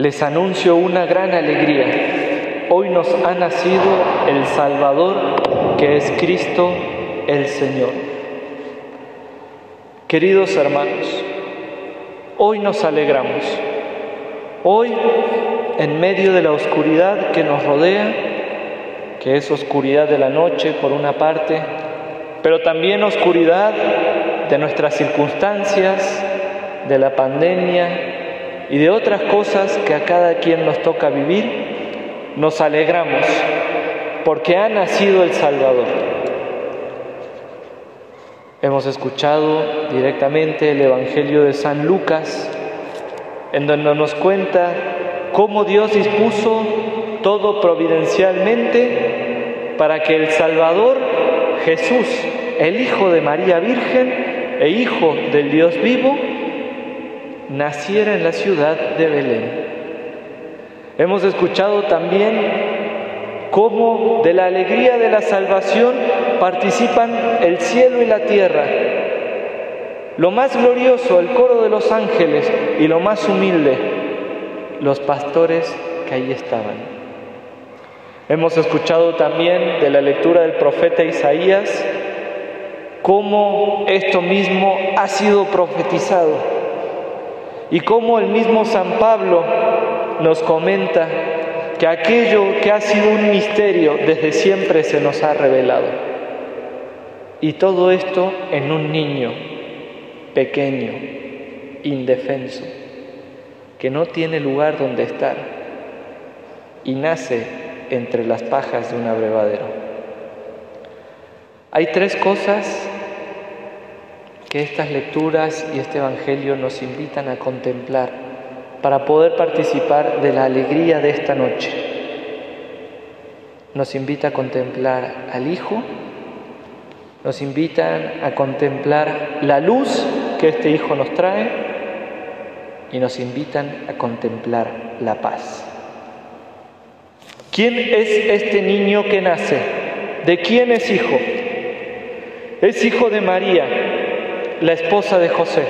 Les anuncio una gran alegría. Hoy nos ha nacido el Salvador, que es Cristo el Señor. Queridos hermanos, hoy nos alegramos. Hoy, en medio de la oscuridad que nos rodea, que es oscuridad de la noche por una parte, pero también oscuridad de nuestras circunstancias, de la pandemia, y de otras cosas que a cada quien nos toca vivir, nos alegramos porque ha nacido el Salvador. Hemos escuchado directamente el Evangelio de San Lucas, en donde nos cuenta cómo Dios dispuso todo providencialmente para que el Salvador, Jesús, el Hijo de María Virgen e Hijo del Dios vivo, naciera en la ciudad de Belén. Hemos escuchado también cómo de la alegría de la salvación participan el cielo y la tierra. Lo más glorioso, el coro de los ángeles, y lo más humilde, los pastores que allí estaban. Hemos escuchado también de la lectura del profeta Isaías cómo esto mismo ha sido profetizado y cómo el mismo San Pablo nos comenta que aquello que ha sido un misterio desde siempre se nos ha revelado. Y todo esto en un niño pequeño, indefenso, que no tiene lugar donde estar y nace entre las pajas de un abrevadero. Hay tres cosas que estas lecturas y este Evangelio nos invitan a contemplar para poder participar de la alegría de esta noche. Nos invita a contemplar al Hijo, nos invitan a contemplar la luz que este Hijo nos trae y nos invitan a contemplar la paz. ¿Quién es este niño que nace? ¿De quién es hijo? Es hijo de María, la esposa de José.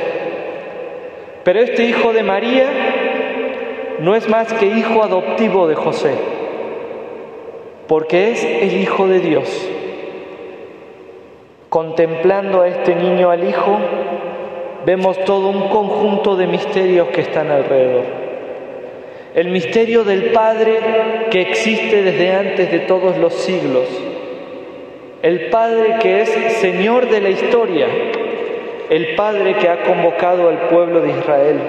Pero este hijo de María no es más que hijo adoptivo de José, porque es el Hijo de Dios. Contemplando a este niño al Hijo, vemos todo un conjunto de misterios que están alrededor. El misterio del Padre que existe desde antes de todos los siglos. El Padre que es Señor de la historia, el Padre que ha convocado al pueblo de Israel,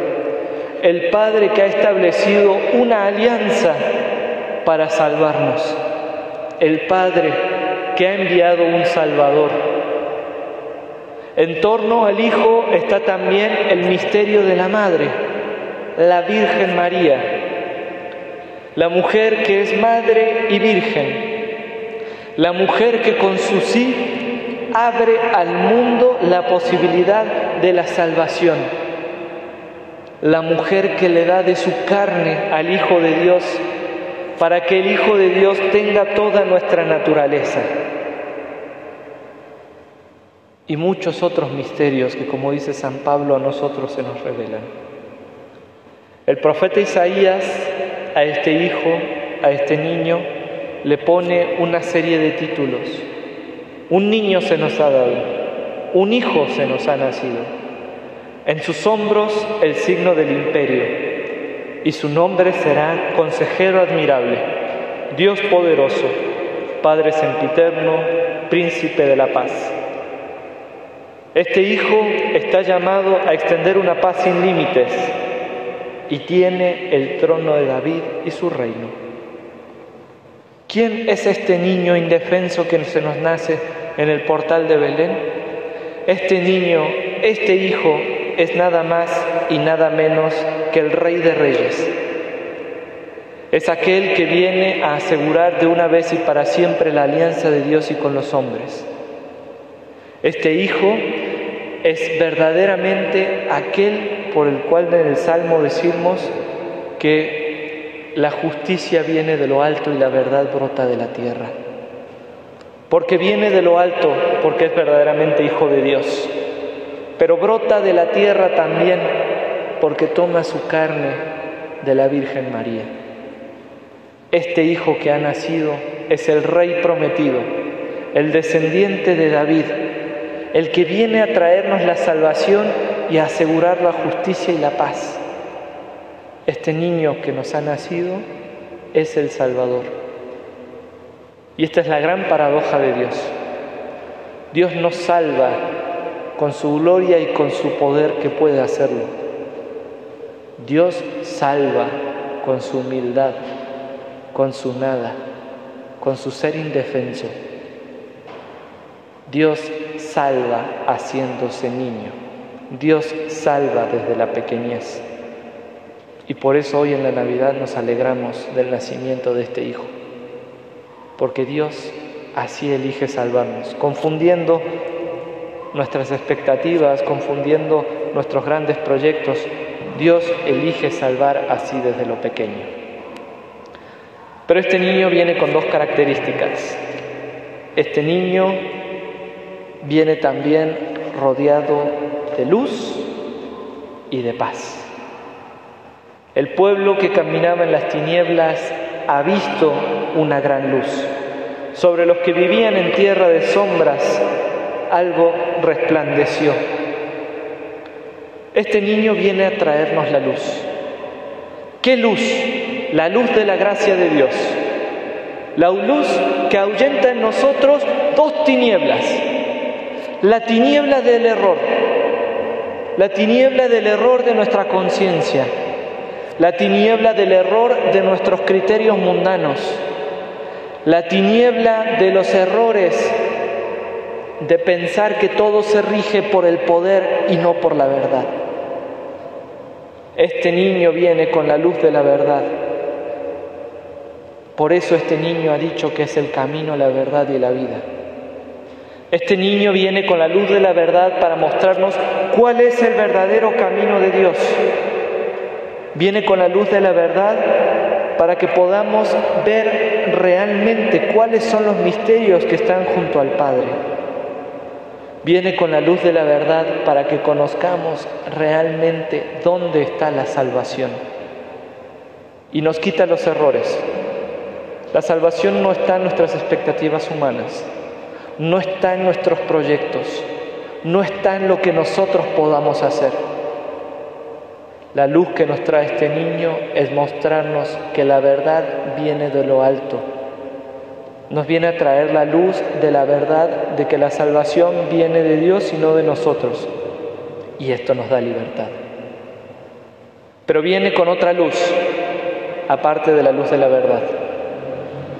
el Padre que ha establecido una alianza para salvarnos, el Padre que ha enviado un Salvador. En torno al Hijo está también el misterio de la Madre, la Virgen María, la mujer que es madre y virgen, la mujer que con su sí abre al mundo la posibilidad de la salvación. La mujer que le da de su carne al Hijo de Dios para que el Hijo de Dios tenga toda nuestra naturaleza. Y muchos otros misterios que, como dice San Pablo, a nosotros se nos revelan. El profeta Isaías a este hijo, a este niño, le pone una serie de títulos. Un niño se nos ha dado, un hijo se nos ha nacido. En sus hombros el signo del imperio, y su nombre será Consejero admirable, Dios poderoso, Padre sempiterno, Príncipe de la paz. Este hijo está llamado a extender una paz sin límites y tiene el trono de David y su reino. ¿Quién es este niño indefenso que se nos nace en el portal de Belén, este niño, este hijo, es nada más y nada menos que el Rey de Reyes. Es aquel que viene a asegurar de una vez y para siempre la alianza de Dios y con los hombres. Este hijo es verdaderamente aquel por el cual en el Salmo decimos que la justicia viene de lo alto y la verdad brota de la tierra porque viene de lo alto, porque es verdaderamente hijo de Dios, pero brota de la tierra también, porque toma su carne de la Virgen María. Este hijo que ha nacido es el Rey prometido, el descendiente de David, el que viene a traernos la salvación y a asegurar la justicia y la paz. Este niño que nos ha nacido es el Salvador. Y esta es la gran paradoja de Dios. Dios nos salva con su gloria y con su poder que puede hacerlo. Dios salva con su humildad, con su nada, con su ser indefenso. Dios salva haciéndose niño. Dios salva desde la pequeñez. Y por eso hoy en la Navidad nos alegramos del nacimiento de este Hijo. Porque Dios así elige salvarnos, confundiendo nuestras expectativas, confundiendo nuestros grandes proyectos. Dios elige salvar así desde lo pequeño. Pero este niño viene con dos características. Este niño viene también rodeado de luz y de paz. El pueblo que caminaba en las tinieblas ha visto una gran luz. Sobre los que vivían en tierra de sombras, algo resplandeció. Este niño viene a traernos la luz. ¿Qué luz? La luz de la gracia de Dios. La luz que ahuyenta en nosotros dos tinieblas. La tiniebla del error. La tiniebla del error de nuestra conciencia. La tiniebla del error de nuestros criterios mundanos la tiniebla de los errores, de pensar que todo se rige por el poder y no por la verdad. Este niño viene con la luz de la verdad. Por eso este niño ha dicho que es el camino, la verdad y la vida. Este niño viene con la luz de la verdad para mostrarnos cuál es el verdadero camino de Dios. Viene con la luz de la verdad para que podamos ver realmente cuáles son los misterios que están junto al Padre. Viene con la luz de la verdad para que conozcamos realmente dónde está la salvación. Y nos quita los errores. La salvación no está en nuestras expectativas humanas, no está en nuestros proyectos, no está en lo que nosotros podamos hacer. La luz que nos trae este niño es mostrarnos que la verdad viene de lo alto. Nos viene a traer la luz de la verdad de que la salvación viene de Dios y no de nosotros. Y esto nos da libertad. Pero viene con otra luz, aparte de la luz de la verdad.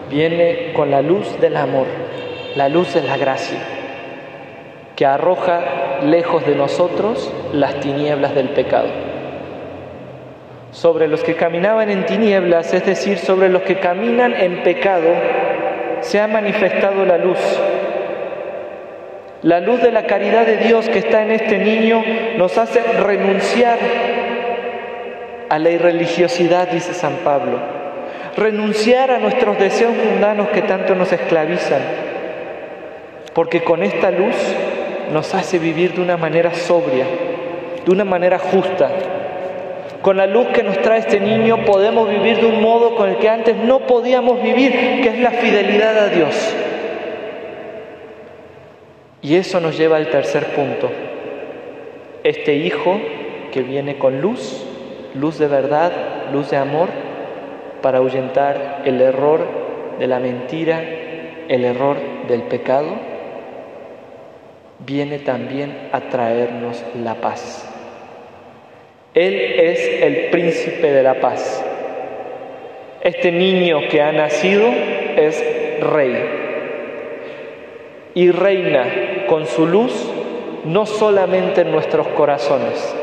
Viene con la luz del amor, la luz de la gracia, que arroja lejos de nosotros las tinieblas del pecado sobre los que caminaban en tinieblas, es decir, sobre los que caminan en pecado, se ha manifestado la luz. La luz de la caridad de Dios que está en este niño nos hace renunciar a la irreligiosidad, dice San Pablo, renunciar a nuestros deseos mundanos que tanto nos esclavizan, porque con esta luz nos hace vivir de una manera sobria, de una manera justa, con la luz que nos trae este niño podemos vivir de un modo con el que antes no podíamos vivir, que es la fidelidad a Dios. Y eso nos lleva al tercer punto. Este hijo que viene con luz, luz de verdad, luz de amor, para ahuyentar el error de la mentira, el error del pecado, viene también a traernos la paz. Él es el príncipe de la paz. Este niño que ha nacido es rey y reina con su luz no solamente en nuestros corazones,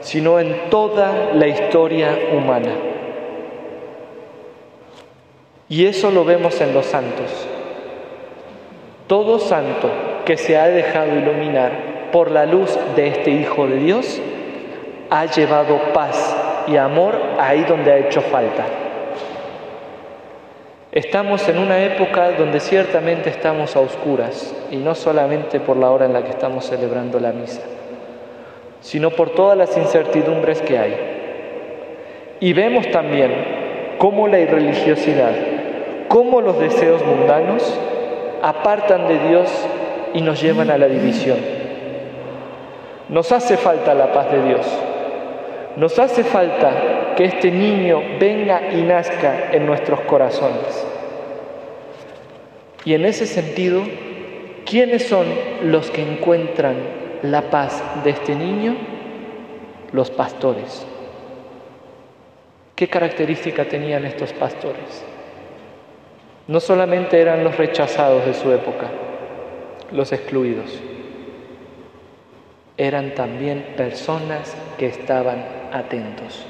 sino en toda la historia humana. Y eso lo vemos en los santos. Todo santo que se ha dejado iluminar por la luz de este Hijo de Dios, ha llevado paz y amor ahí donde ha hecho falta. Estamos en una época donde ciertamente estamos a oscuras, y no solamente por la hora en la que estamos celebrando la misa, sino por todas las incertidumbres que hay. Y vemos también cómo la irreligiosidad, cómo los deseos mundanos apartan de Dios y nos llevan a la división. Nos hace falta la paz de Dios. Nos hace falta que este niño venga y nazca en nuestros corazones. Y en ese sentido, ¿quiénes son los que encuentran la paz de este niño? Los pastores. ¿Qué característica tenían estos pastores? No solamente eran los rechazados de su época, los excluidos, eran también personas que estaban atentos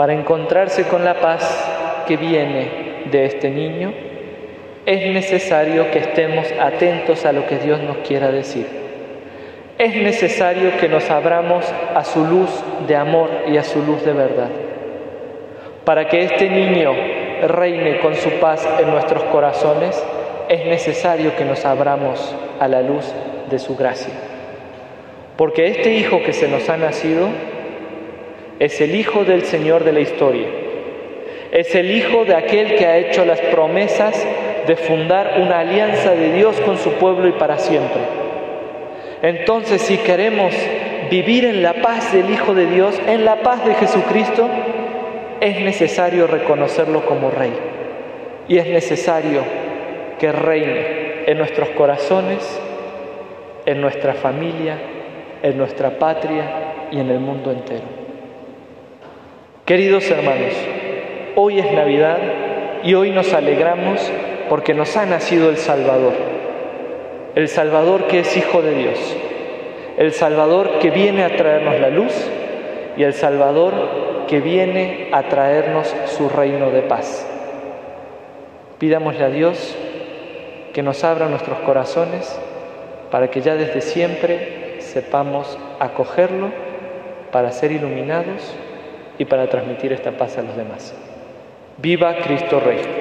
para encontrarse con la paz que viene de este niño es necesario que estemos atentos a lo que Dios nos quiera decir. Es necesario que nos abramos a su luz de amor y a su luz de verdad. Para que este niño reine con su paz en nuestros corazones, es necesario que nos abramos a la luz de su gracia. Porque este hijo que se nos ha nacido es el hijo del Señor de la historia. Es el hijo de aquel que ha hecho las promesas de fundar una alianza de Dios con su pueblo y para siempre. Entonces, si queremos vivir en la paz del Hijo de Dios, en la paz de Jesucristo, es necesario reconocerlo como Rey. Y es necesario que reine en nuestros corazones, en nuestra familia, en nuestra patria y en el mundo entero. Queridos hermanos, hoy es Navidad y hoy nos alegramos porque nos ha nacido el Salvador, el Salvador que es Hijo de Dios, el Salvador que viene a traernos la luz y el Salvador que viene a traernos su reino de paz. Pidámosle a Dios que nos abra nuestros corazones para que ya desde siempre sepamos acogerlo para ser iluminados y para transmitir esta paz a los demás. Viva Cristo Rey.